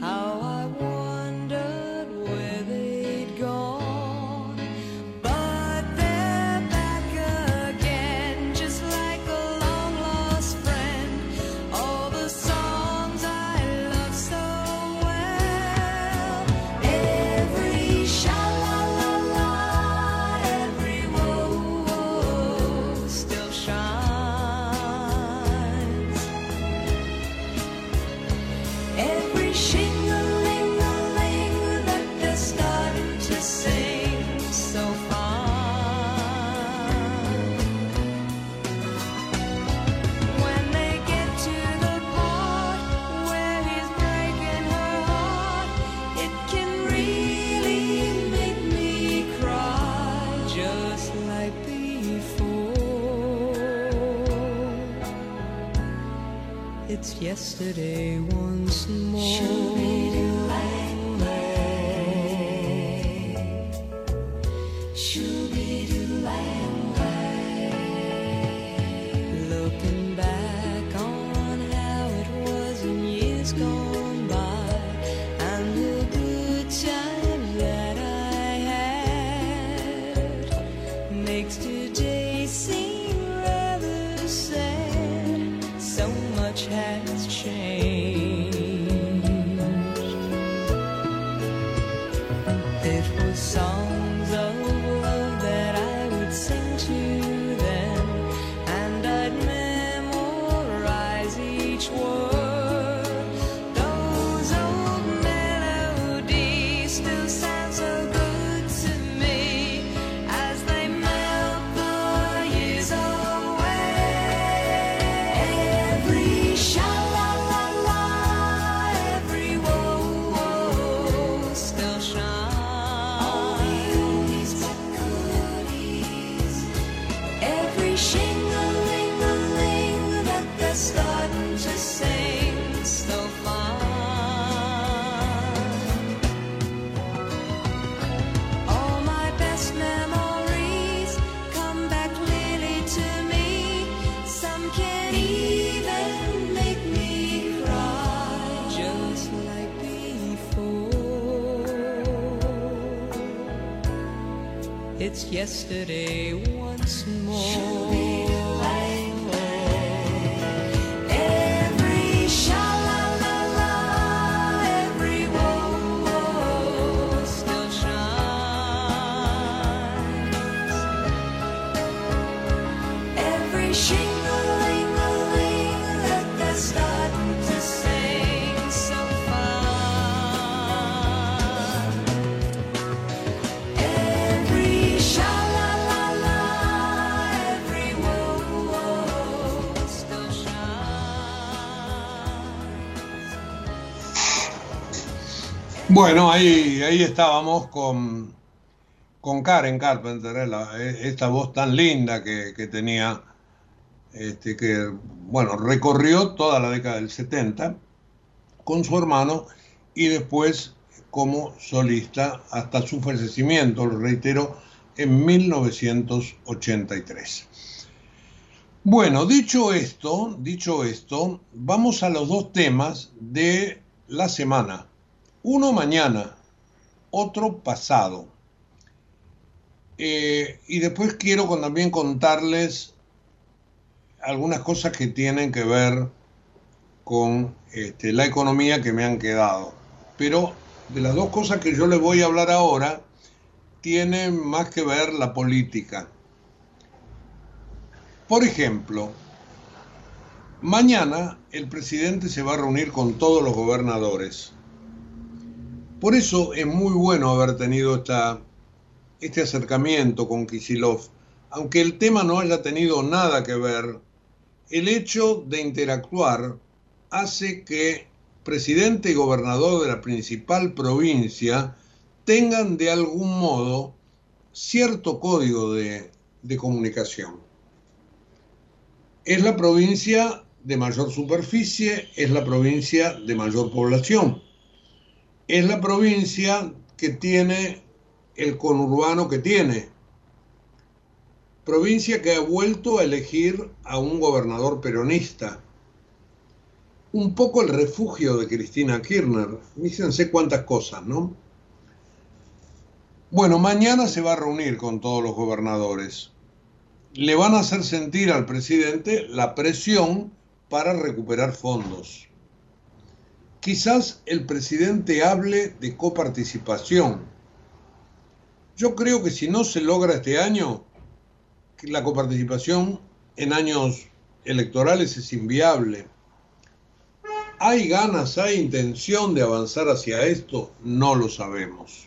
How I wondered yesterday once more. Show me the way. Show me the way. Looking back on how it was in years gone. Yesterday Bueno, ahí, ahí estábamos con, con Karen Carpenter, eh, eh, esta voz tan linda que, que tenía, este, que, bueno, recorrió toda la década del 70 con su hermano y después como solista hasta su fallecimiento, lo reitero, en 1983. Bueno, dicho esto, dicho esto, vamos a los dos temas de la semana. Uno mañana, otro pasado. Eh, y después quiero también contarles algunas cosas que tienen que ver con este, la economía que me han quedado. Pero de las dos cosas que yo les voy a hablar ahora, tiene más que ver la política. Por ejemplo, mañana el presidente se va a reunir con todos los gobernadores. Por eso es muy bueno haber tenido este acercamiento con Kisilov. Aunque el tema no haya tenido nada que ver, el hecho de interactuar hace que presidente y gobernador de la principal provincia tengan de algún modo cierto código de comunicación. Es la provincia de mayor superficie, es la provincia de mayor población, es la provincia que tiene el conurbano que tiene, provincia que ha vuelto a elegir a un gobernador peronista, un poco el refugio de Cristina Kirchner, fíjense cuántas cosas, ¿no? Bueno, mañana se va a reunir con todos los gobernadores. Le van a hacer sentir al presidente la presión para recuperar fondos. Quizás el presidente hable de coparticipación. Yo creo que si no se logra este año, la coparticipación en años electorales es inviable. ¿Hay ganas, hay intención de avanzar hacia esto? No lo sabemos.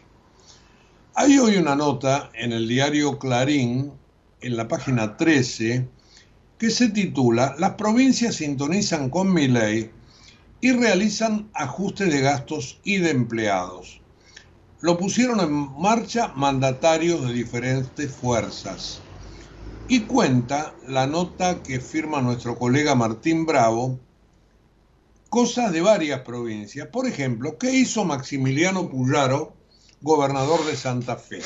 Hay hoy una nota en el diario Clarín, en la página 13, que se titula Las provincias sintonizan con mi ley y realizan ajustes de gastos y de empleados. Lo pusieron en marcha mandatarios de diferentes fuerzas. Y cuenta la nota que firma nuestro colega Martín Bravo, cosas de varias provincias. Por ejemplo, ¿qué hizo Maximiliano Puyaro, gobernador de Santa Fe?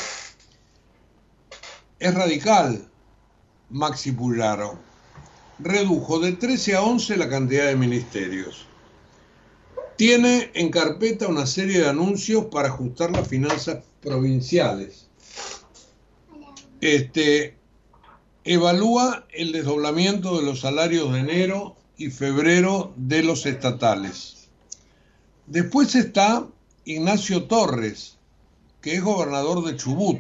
Es radical, Maxi Puyaro. Redujo de 13 a 11 la cantidad de ministerios. Tiene en carpeta una serie de anuncios para ajustar las finanzas provinciales. Este, evalúa el desdoblamiento de los salarios de enero y febrero de los estatales. Después está Ignacio Torres, que es gobernador de Chubut,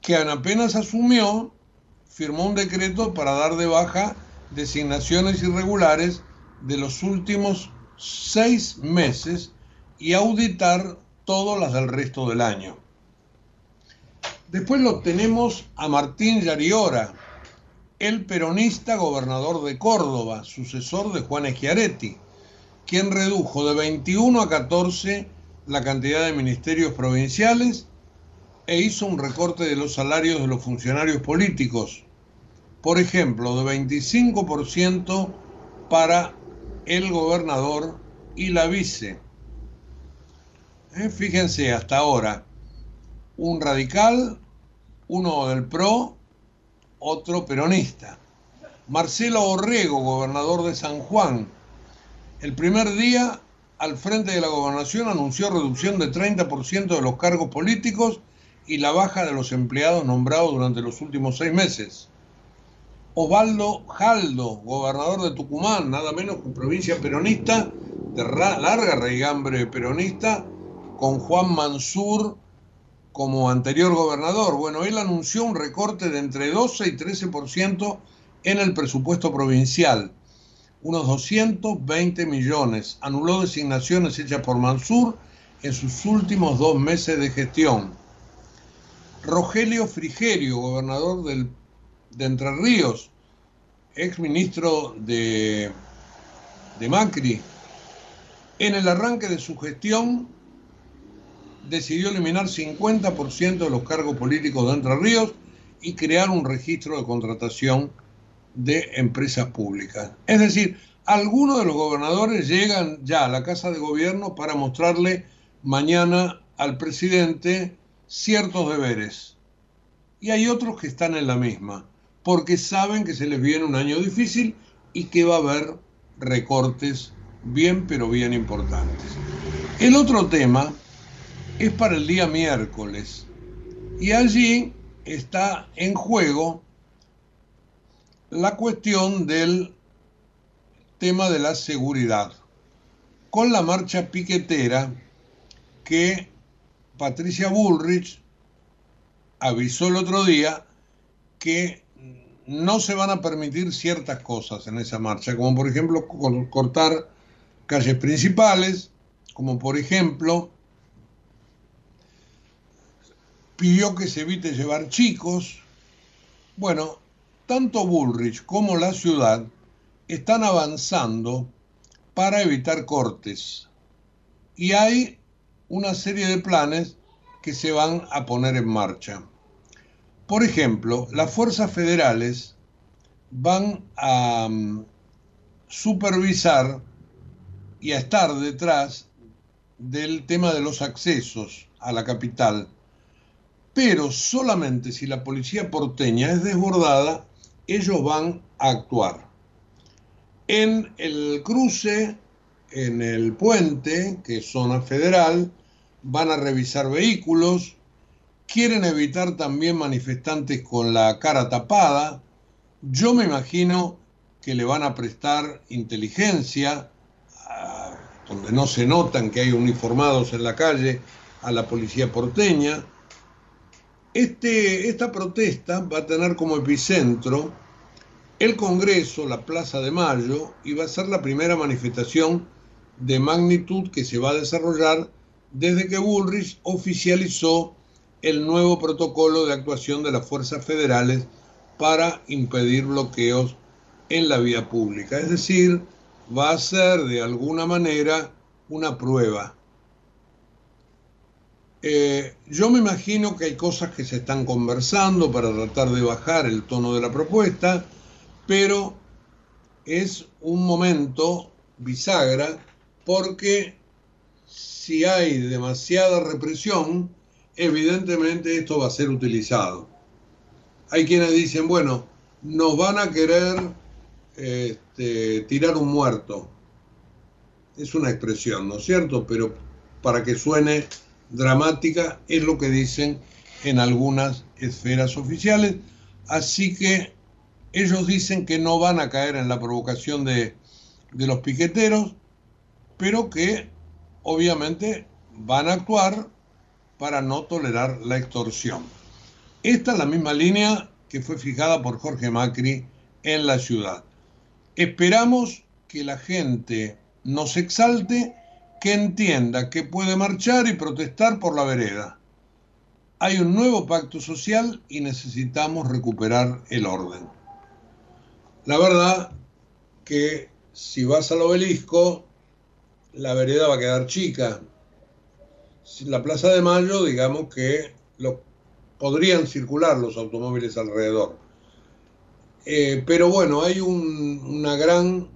que apenas asumió, firmó un decreto para dar de baja designaciones irregulares de los últimos seis meses y auditar todas las del resto del año. Después lo tenemos a Martín Yariora, el peronista gobernador de Córdoba, sucesor de Juan Schiaretti, quien redujo de 21 a 14 la cantidad de ministerios provinciales e hizo un recorte de los salarios de los funcionarios políticos. Por ejemplo, de 25% para el gobernador y la vice. Eh, Fíjense, hasta ahora, un radical, uno del PRO, otro peronista. Marcelo Orrego, gobernador de San Juan, el primer día al frente de la gobernación anunció reducción de 30% de los cargos políticos y la baja de los empleados nombrados durante los últimos seis meses. Osvaldo Jaldo, gobernador de Tucumán, nada menos que provincia peronista, de larga raigambre peronista, con Juan Mansur como anterior gobernador. Bueno, él anunció un recorte de entre 12 y 13% en el presupuesto provincial, unos 220 millones. Anuló designaciones hechas por Mansur en sus últimos dos meses de gestión. Rogelio Frigerio, gobernador del, de Entre Ríos, ex ministro de, Macri, en el arranque de su gestión decidió eliminar 50% de los cargos políticos de Entre Ríos y crear un registro de contratación de empresas públicas. Es decir, algunos de los gobernadores llegan ya a la Casa de Gobierno para mostrarle mañana al presidente ciertos deberes. Y hay otros que están en la misma, porque saben que se les viene un año difícil y que va a haber recortes bien, pero bien importantes. El otro tema es para el día miércoles y allí está en juego la cuestión del tema de la seguridad, con la marcha piquetera que Patricia Bullrich avisó el otro día que no se van a permitir ciertas cosas en esa marcha, como por ejemplo cortar calles principales, como por ejemplo pidió que se evite llevar chicos. Bueno, tanto Bullrich como la ciudad están avanzando para evitar cortes. Y hay una serie de planes que se van a poner en marcha. Por ejemplo, las fuerzas federales van a um, supervisar y a estar detrás del tema de los accesos a la capital, pero solamente si la policía porteña es desbordada ellos van a actuar. En el cruce, en el puente, que es zona federal, van a revisar vehículos, quieren evitar también manifestantes con la cara tapada. Yo me imagino que le van a prestar inteligencia, donde no se notan que hay uniformados en la calle, a la policía porteña. Este, esta protesta va a tener como epicentro el Congreso, la Plaza de Mayo, y va a ser la primera manifestación de magnitud que se va a desarrollar desde que Bullrich oficializó el nuevo protocolo de actuación de las fuerzas federales para impedir bloqueos en la vía pública. Es decir, va a ser de alguna manera una prueba eh, yo me imagino que hay cosas que se están conversando para tratar de bajar el tono de la propuesta, pero es un momento bisagra porque si hay demasiada represión, evidentemente esto va a ser utilizado. Hay quienes dicen, bueno, nos van a querer este, tirar un muerto. Es una expresión, ¿no es cierto? Pero para que suene dramática, es lo que dicen en algunas esferas oficiales. Así que ellos dicen que no van a caer en la provocación de, de los piqueteros, pero que obviamente van a actuar para no tolerar la extorsión. Esta es la misma línea que fue fijada por Jorge Macri en la ciudad. Esperamos que la gente nos exalte que entienda que puede marchar y protestar por la vereda. Hay un nuevo pacto social y necesitamos recuperar el orden. La verdad que si vas al obelisco, la vereda va a quedar chica. La Plaza de Mayo, digamos que podrían circular los automóviles alrededor. Eh, pero bueno, hay un, una gran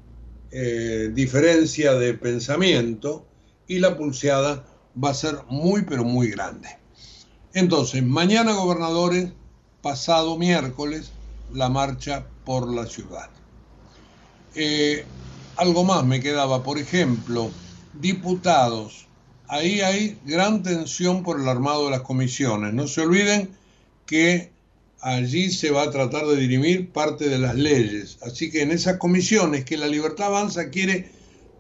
eh, diferencia de pensamiento y la pulseada va a ser muy pero muy grande. Entonces, mañana gobernadores, pasado miércoles, la marcha por la ciudad. Eh, algo más me quedaba, por ejemplo, diputados ahí hay gran tensión por el armado de las comisiones. No se olviden que allí se va a tratar de dirimir parte de las leyes. Así que en esas comisiones que la Libertad Avanza quiere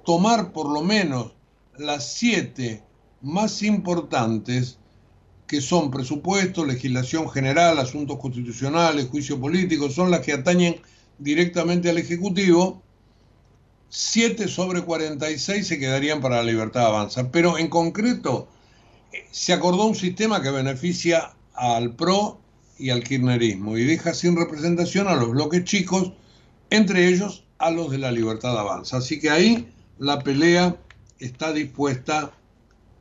tomar por lo menos las siete más importantes, que son presupuesto, legislación general, asuntos constitucionales, juicio político, son las que atañen directamente al Ejecutivo, 7 sobre 46 se quedarían para la libertad avanza. Pero en concreto, eh, se acordó un sistema que beneficia al PRO y al kirchnerismo y deja sin representación a los bloques chicos, entre ellos a los de la libertad avanza. Así que ahí la pelea está dispuesta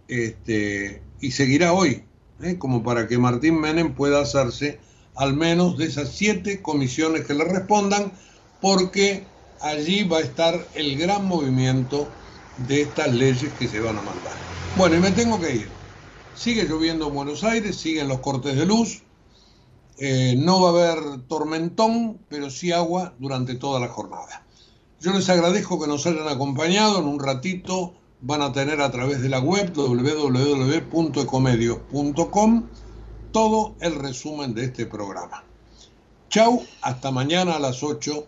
este, y seguirá hoy, ¿eh? como para que Martín Menem pueda hacerse al menos de esas siete comisiones que le respondan, porque allí va a estar el gran movimiento de estas leyes que se van a mandar. Bueno, y me tengo que ir. Sigue lloviendo en Buenos Aires, siguen los cortes de luz, eh, no va a haber tormentón, pero sí agua durante toda la jornada. Yo les agradezco que nos hayan acompañado. En un ratito van a tener a través de la web www.ecomedios.com todo el resumen de este programa. Chau, hasta mañana a las 8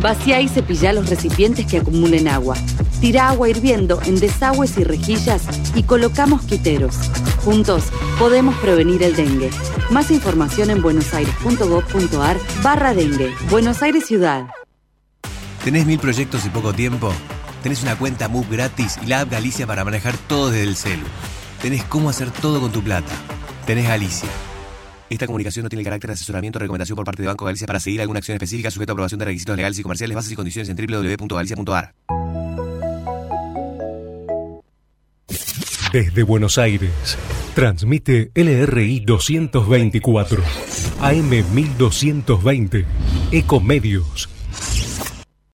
Vacía y cepilla los recipientes que acumulen agua. Tira agua hirviendo en desagües y rejillas y coloca mosquiteros. Juntos podemos prevenir el dengue. Más información en buenosaires.gov.ar barra dengue. Buenos Aires Ciudad. ¿Tenés mil proyectos y poco tiempo? Tenés una cuenta MUB gratis y la app Galicia para manejar todo desde el celu. Tenés cómo hacer todo con tu plata. Tenés Galicia. Esta comunicación no tiene el carácter de asesoramiento o recomendación por parte de Banco Galicia para seguir alguna acción específica sujeta a aprobación de requisitos legales y comerciales, bases y condiciones en www.galicia.ar. Desde Buenos Aires, transmite LRI 224, AM 1220, Ecomedios